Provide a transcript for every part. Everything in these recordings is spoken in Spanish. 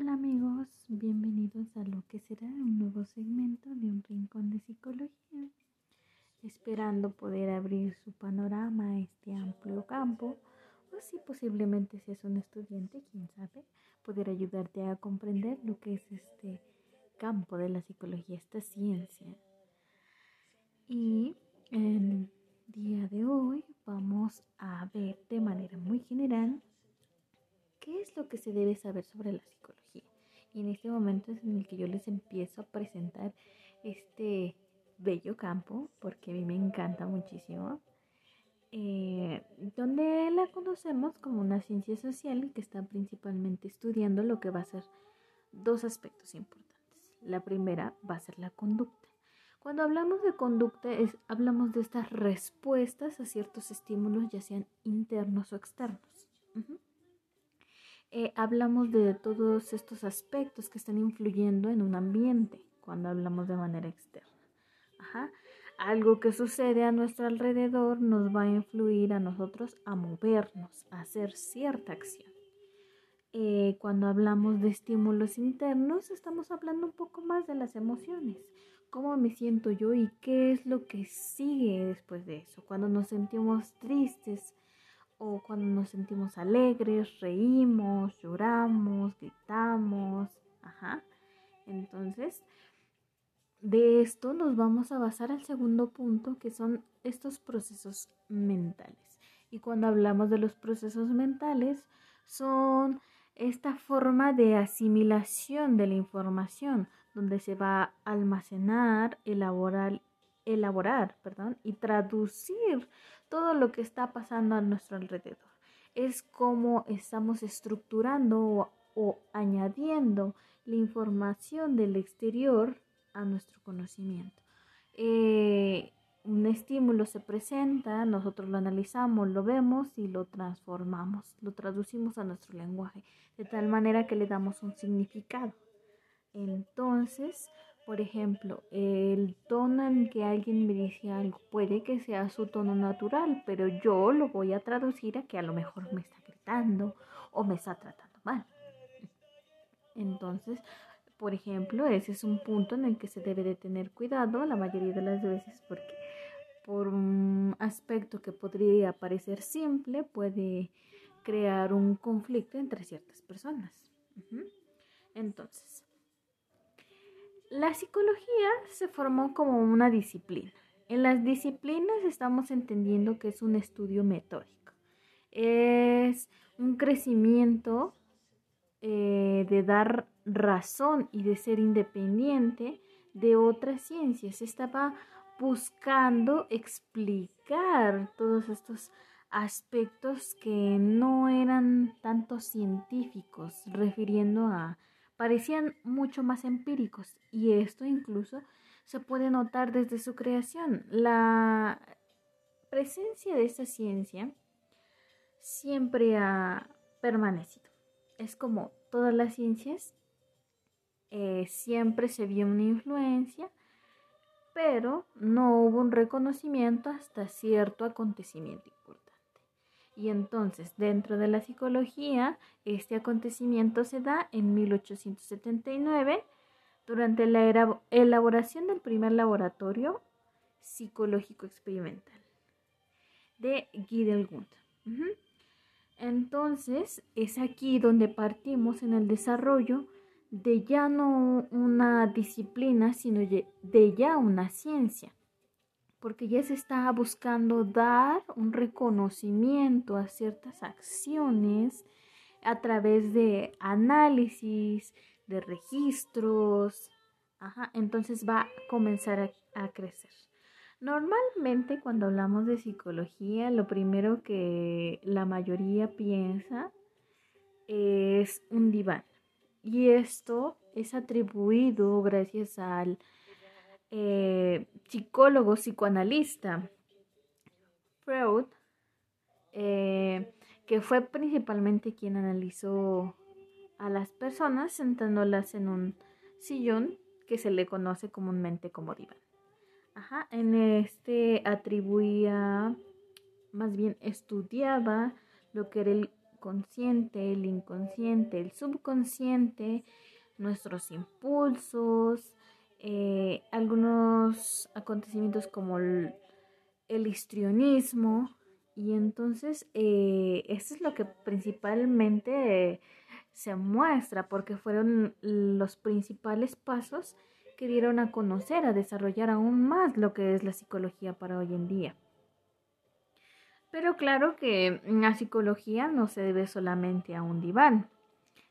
Hola amigos, bienvenidos a lo que será un nuevo segmento de un rincón de psicología. Esperando poder abrir su panorama a este amplio campo, o si posiblemente seas un estudiante, quién sabe, poder ayudarte a comprender lo que es este campo de la psicología, esta ciencia. Y el día de hoy vamos a ver de manera muy general qué es lo que se debe saber sobre la psicología. Y en este momento es en el que yo les empiezo a presentar este bello campo, porque a mí me encanta muchísimo, eh, donde la conocemos como una ciencia social que está principalmente estudiando lo que va a ser dos aspectos importantes. La primera va a ser la conducta. Cuando hablamos de conducta, es, hablamos de estas respuestas a ciertos estímulos, ya sean internos o externos. Eh, hablamos de todos estos aspectos que están influyendo en un ambiente cuando hablamos de manera externa. Algo que sucede a nuestro alrededor nos va a influir a nosotros a movernos, a hacer cierta acción. Eh, cuando hablamos de estímulos internos, estamos hablando un poco más de las emociones. ¿Cómo me siento yo y qué es lo que sigue después de eso? Cuando nos sentimos tristes, o cuando nos sentimos alegres, reímos, lloramos, gritamos, ajá. Entonces, de esto nos vamos a basar al segundo punto, que son estos procesos mentales. Y cuando hablamos de los procesos mentales, son esta forma de asimilación de la información, donde se va a almacenar, elaborar, elaborar perdón, y traducir todo lo que está pasando a nuestro alrededor. Es como estamos estructurando o, añadiendo la información del exterior a nuestro conocimiento. Eh, un estímulo se presenta, nosotros lo analizamos, lo vemos y lo transformamos, lo traducimos a nuestro lenguaje, de tal manera que le damos un significado. Entonces, por ejemplo, el tono en que alguien me dice algo puede que sea su tono natural, pero yo lo voy a traducir a que a lo mejor me está gritando o me está tratando mal. Entonces, por ejemplo, ese es un punto en el que se debe de tener cuidado la mayoría de las veces porque por un aspecto que podría parecer simple puede crear un conflicto entre ciertas personas. Entonces, la psicología se formó como una disciplina. En las disciplinas estamos entendiendo que es un estudio metódico. Es un crecimiento eh, de dar razón y de ser independiente de otras ciencias. Estaba buscando explicar todos estos aspectos que no eran tanto científicos, refiriendo a parecían mucho más empíricos y esto incluso se puede notar desde su creación. La presencia de esta ciencia siempre ha permanecido. Es como todas las ciencias, eh, siempre se vio una influencia, pero no hubo un reconocimiento hasta cierto acontecimiento. Y entonces, dentro de la psicología, este acontecimiento se da en 1879 durante la elaboración del primer laboratorio psicológico experimental de Gidelgund. Entonces, es aquí donde partimos en el desarrollo de ya no una disciplina, sino de ya una ciencia porque ya se está buscando dar un reconocimiento a ciertas acciones a través de análisis, de registros, entonces va a comenzar a, a crecer. Normalmente cuando hablamos de psicología, lo primero que la mayoría piensa es un diván. Y esto es atribuido gracias al eh, psicólogo psicoanalista Freud, eh, que fue principalmente quien analizó a las personas sentándolas en un sillón que se le conoce comúnmente como diván. Ajá, en este atribuía, más bien estudiaba lo que era el consciente, el inconsciente, el subconsciente, nuestros impulsos, eh, algunos acontecimientos como el, histrionismo. Y entonces eh, es lo que principalmente se muestra, porque fueron los principales pasos que dieron a conocer, a desarrollar aún más lo que es la psicología para hoy en día. Pero claro que la psicología no se debe solamente a un diván.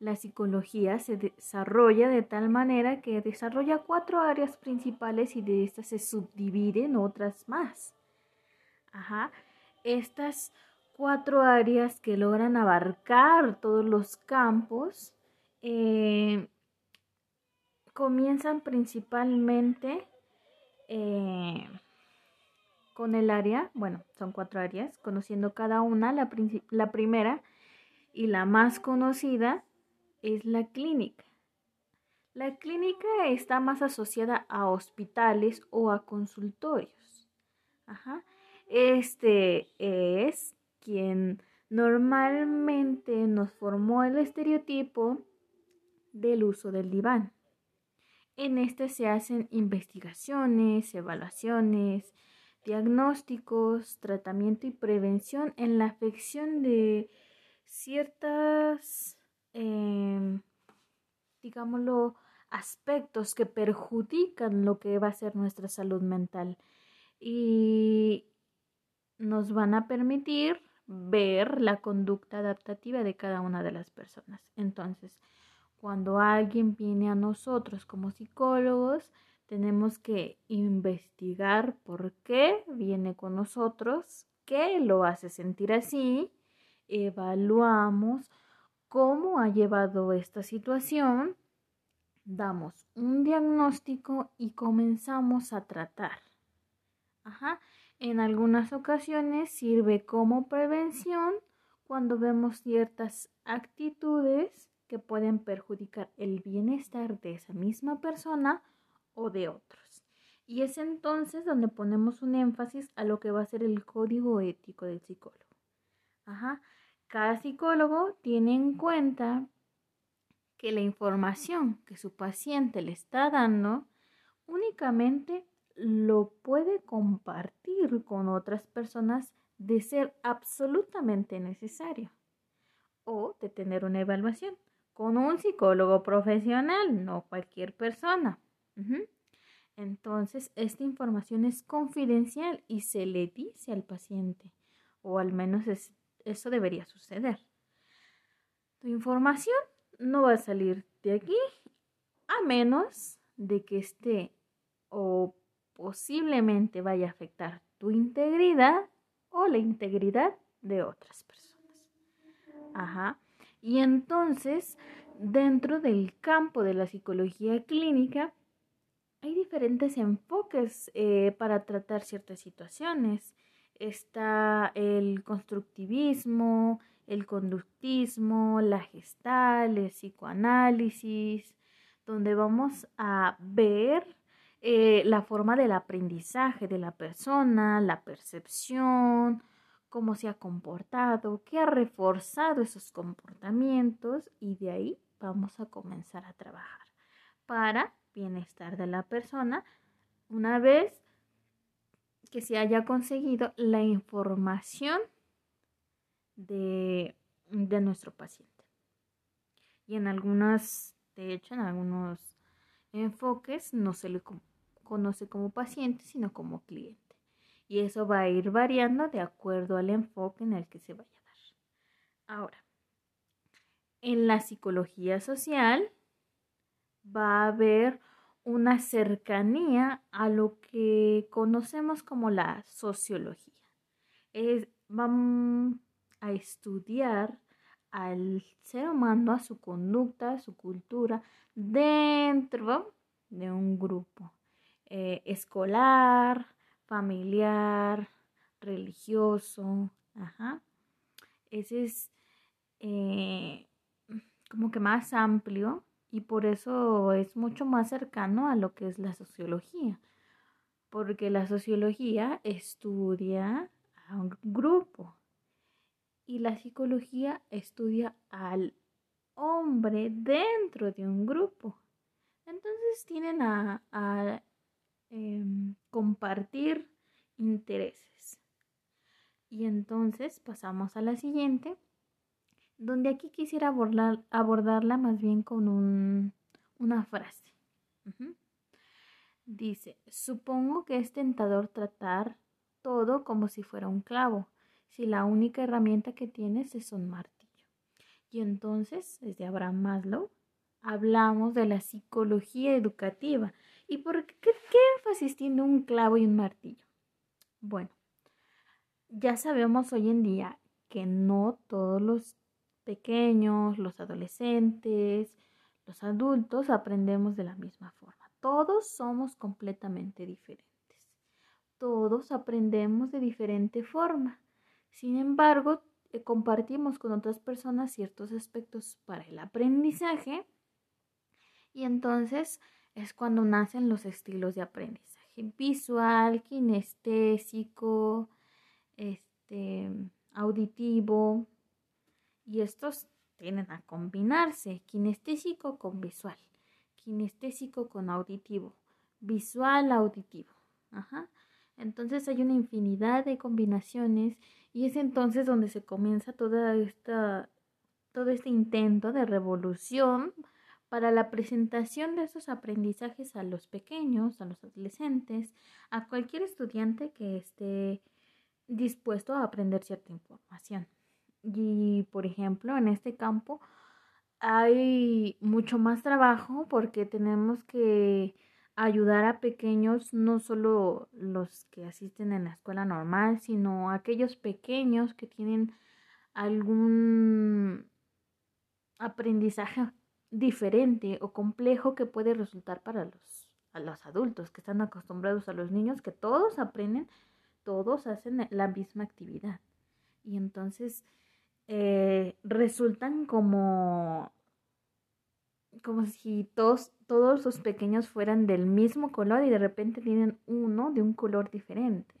La psicología se desarrolla de tal manera que desarrolla cuatro áreas principales y de estas se subdividen otras más. Ajá. Estas cuatro áreas que logran abarcar todos los campos eh, comienzan principalmente eh, con el área, bueno, son cuatro áreas, conociendo cada una. La, la primera y la más conocida es la clínica. La clínica está más asociada a hospitales o a consultorios. Este es quien normalmente nos formó el estereotipo del uso del diván. En este se hacen investigaciones, evaluaciones, diagnósticos, tratamiento y prevención en la afección de ciertas, em, digámoslo, aspectos que perjudican lo que va a ser nuestra salud mental y nos van a permitir ver la conducta adaptativa de cada una de las personas. Entonces, cuando alguien viene a nosotros como psicólogos, tenemos que investigar por qué viene con nosotros, qué lo hace sentir así, evaluamos cómo ha llevado esta situación, damos un diagnóstico y comenzamos a tratar. En algunas ocasiones sirve como prevención cuando vemos ciertas actitudes que pueden perjudicar el bienestar de esa misma persona o de otros. Y es entonces donde ponemos un énfasis a lo que va a ser el código ético del psicólogo. Ajá. Cada psicólogo tiene en cuenta que la información que su paciente le está dando únicamente lo puede compartir con otras personas de ser absolutamente necesario o de tener una evaluación con un psicólogo profesional, no cualquier persona. Entonces, esta información es confidencial y se le dice al paciente, o al menos eso debería suceder. Tu información no va a salir de aquí a menos de que esté o posiblemente vaya a afectar tu integridad o la integridad de otras personas. Ajá. Y entonces, dentro del campo de la psicología clínica, hay diferentes enfoques eh, para tratar ciertas situaciones. Está el constructivismo, el conductismo, la gestal, el psicoanálisis, donde vamos a ver eh, la forma del aprendizaje de la persona, la percepción, cómo se ha comportado, qué ha reforzado esos comportamientos y de ahí vamos a comenzar a trabajar para bienestar de la persona una vez que se haya conseguido la información de, de nuestro paciente. Y en algunas, de hecho, en algunos enfoques no se le conoce como paciente, sino como cliente. Y eso va a ir variando de acuerdo al enfoque en el que se vaya a dar. Ahora, en la psicología social va a haber una cercanía a lo que conocemos como la sociología. Es, vamos a estudiar al ser humano, a su conducta, a su cultura dentro de un grupo eh, escolar, familiar, religioso. Ese es eh, como que más amplio y por eso es mucho más cercano a lo que es la sociología, porque la sociología estudia a un grupo y la psicología estudia al hombre dentro de un grupo. Entonces tienen a, em, compartir intereses. Y entonces pasamos a la siguiente, donde aquí quisiera abordarla más bien con una frase. Dice, supongo que es tentador tratar todo como si fuera un clavo, si la única herramienta que tienes es un martillo. Y entonces, desde Abraham Maslow, hablamos de la psicología educativa. ¿Y por qué, qué énfasis tiene un clavo y un martillo? Bueno, ya sabemos hoy en día que no todos los pequeños, los adolescentes, los adultos aprendemos de la misma forma. Todos somos completamente diferentes. Todos aprendemos de diferente forma. Sin embargo, eh, compartimos con otras personas ciertos aspectos para el aprendizaje y entonces es cuando nacen los estilos de aprendizaje visual, kinestésico, este, auditivo y estos tienen a combinarse kinestésico con visual kinestésico con auditivo, visual auditivo. Ajá. Entonces hay una infinidad de combinaciones y es entonces donde se comienza toda esta, todo este intento de revolución para la presentación de esos aprendizajes a los pequeños, a los adolescentes, a cualquier estudiante que esté dispuesto a aprender cierta información. Y, por ejemplo, en este campo, hay mucho más trabajo porque tenemos que ayudar a pequeños, no solo los que asisten en la escuela normal, sino aquellos pequeños que tienen algún aprendizaje diferente o complejo que puede resultar para los, a los adultos que están acostumbrados a los niños, que todos aprenden, todos hacen la misma actividad. Y entonces eh, resultan como, como si todos, todos los pequeños fueran del mismo color y de repente tienen uno de un color diferente.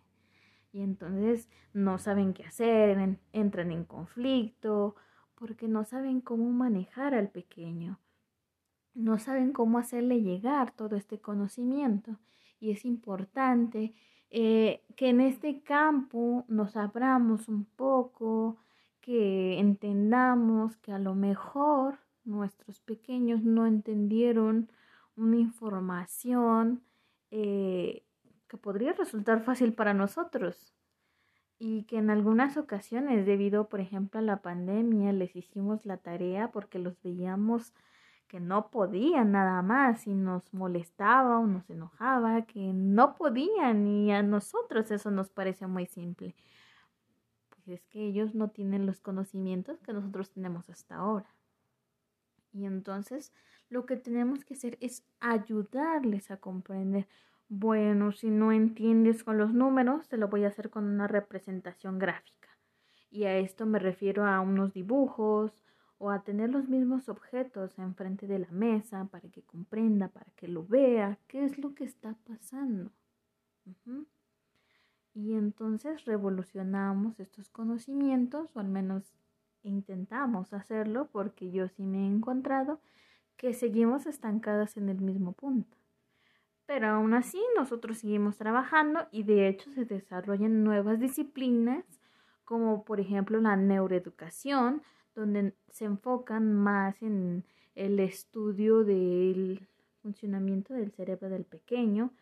Y entonces no saben qué hacer, entran en conflicto, porque no saben cómo manejar al pequeño, no saben cómo hacerle llegar todo este conocimiento. Y es importante eh, que en este campo nos abramos un poco, que entendamos que a lo mejor nuestros pequeños no entendieron una información eh, que podría resultar fácil para nosotros. Y que en algunas ocasiones, debido, por ejemplo, a la pandemia, les hicimos la tarea porque los veíamos que no podían nada más y nos molestaba o nos enojaba, que no podían y a nosotros eso nos parece muy simple es que ellos no tienen los conocimientos que nosotros tenemos hasta ahora. Y entonces lo que tenemos que hacer es ayudarles a comprender. Bueno, si no entiendes con los números, te lo voy a hacer con una representación gráfica. Y a esto me refiero a unos dibujos o a tener los mismos objetos enfrente de la mesa para que comprenda, para que lo vea, qué es lo que está pasando. Y entonces revolucionamos estos conocimientos, o al menos intentamos hacerlo, porque yo sí me he encontrado que seguimos estancadas en el mismo punto. Pero aún así nosotros seguimos trabajando y de hecho se desarrollan nuevas disciplinas, como por ejemplo la neuroeducación, donde se enfocan más en el estudio del funcionamiento del cerebro del pequeño,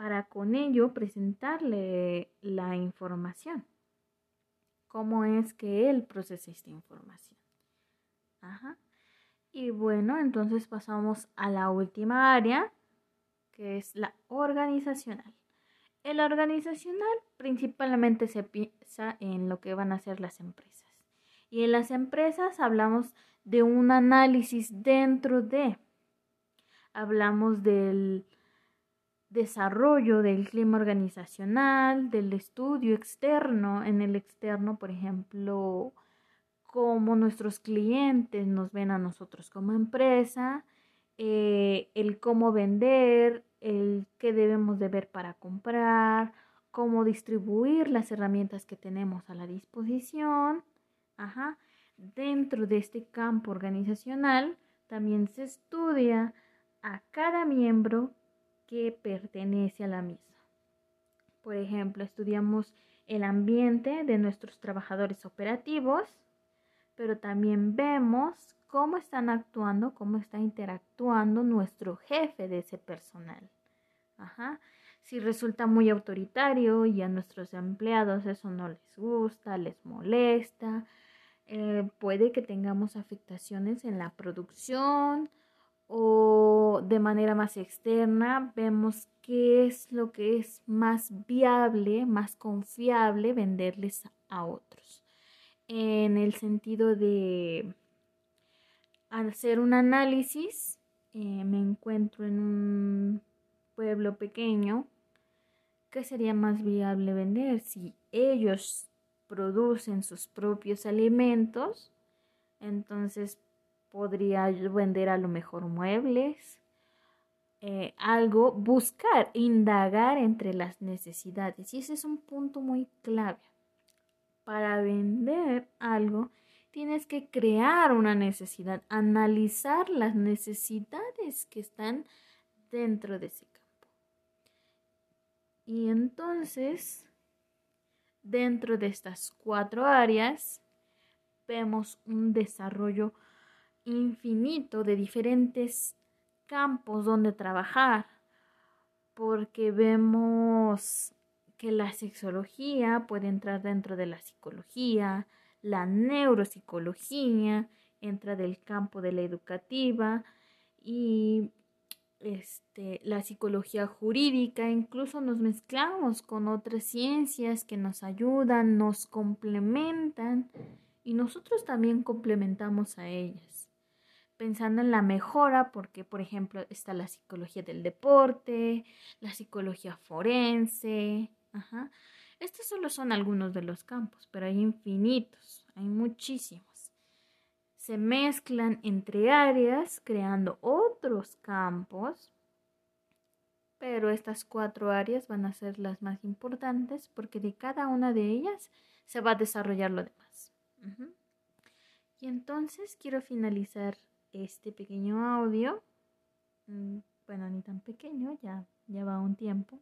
para con ello presentarle la información. ¿Cómo es que él procesa esta información? Ajá. Y bueno, entonces pasamos a la última área, que es la organizacional. El organizacional principalmente se piensa en lo que van a hacer las empresas. Y en las empresas hablamos de un análisis dentro de, hablamos del desarrollo del clima organizacional, del estudio externo. En el externo, por ejemplo, cómo nuestros clientes nos ven a nosotros como empresa, eh, el cómo vender, el qué debemos de ver para comprar, cómo distribuir las herramientas que tenemos a la disposición. Ajá. Dentro de este campo organizacional también se estudia a cada miembro que pertenece a la misma. Por ejemplo, estudiamos el ambiente de nuestros trabajadores operativos, pero también vemos cómo están actuando, cómo está interactuando nuestro jefe de ese personal. Ajá. Si resulta muy autoritario y a nuestros empleados eso no les gusta, les molesta, eh, puede que tengamos afectaciones en la producción o de manera más externa, vemos qué es lo que es más viable, más confiable venderles a otros. En el sentido de hacer un análisis, eh, me encuentro en un pueblo pequeño, ¿qué sería más viable vender? Si ellos producen sus propios alimentos, entonces podría vender a lo mejor muebles, eh, algo, buscar, indagar entre las necesidades. Y ese es un punto muy clave. Para vender algo, tienes que crear una necesidad, analizar las necesidades que están dentro de ese campo. Y entonces, dentro de estas cuatro áreas, vemos un desarrollo infinito de diferentes campos donde trabajar, porque vemos que la sexología puede entrar dentro de la psicología, la neuropsicología entra del campo de la educativa y este, la psicología jurídica, incluso nos mezclamos con otras ciencias que nos ayudan, nos complementan y nosotros también complementamos a ellas, pensando en la mejora, porque por ejemplo está la psicología del deporte, la psicología forense. Estos solo son algunos de los campos, pero hay infinitos, hay muchísimos. Se mezclan entre áreas creando otros campos, pero estas cuatro áreas van a ser las más importantes porque de cada una de ellas se va a desarrollar lo demás. Y entonces quiero finalizar este pequeño audio, mm, bueno, ni tan pequeño, ya, ya va un tiempo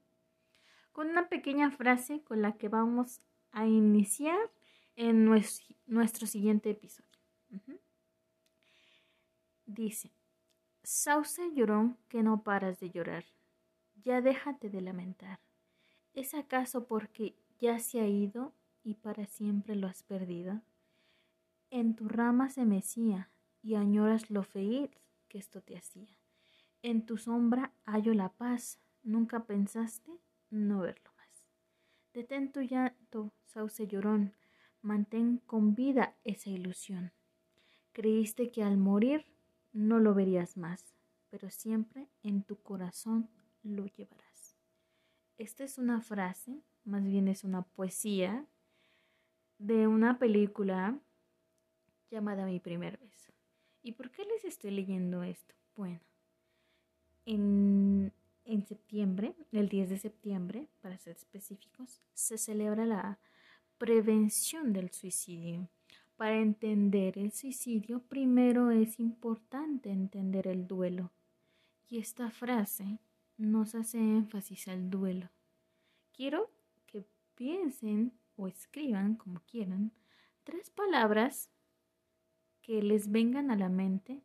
con una pequeña frase con la que vamos a iniciar en nuestro, siguiente episodio. Dice, Sauce llorón que no paras de llorar, ya déjate de lamentar. ¿Es acaso porque ya se ha ido y para siempre lo has perdido? En tu rama se mecía y añoras lo feliz que esto te hacía. En tu sombra hallo la paz, ¿nunca pensaste no verlo más. Detén tu llanto, sauce llorón, mantén con vida esa ilusión. Creíste que al morir no lo verías más, pero siempre en tu corazón lo llevarás. Esta es una frase, más bien es una poesía de una película llamada Mi primer beso. ¿Y por qué les estoy leyendo esto? Bueno, en en septiembre, el 10 de septiembre, para ser específicos, se celebra la prevención del suicidio. Para entender el suicidio, primero es importante entender el duelo. Y esta frase nos hace énfasis al duelo. Quiero que piensen o escriban, como quieran, tres palabras que les vengan a la mente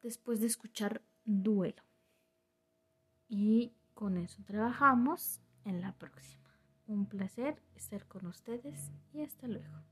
después de escuchar duelo. Y con eso trabajamos en la próxima. Un placer estar con ustedes y hasta luego.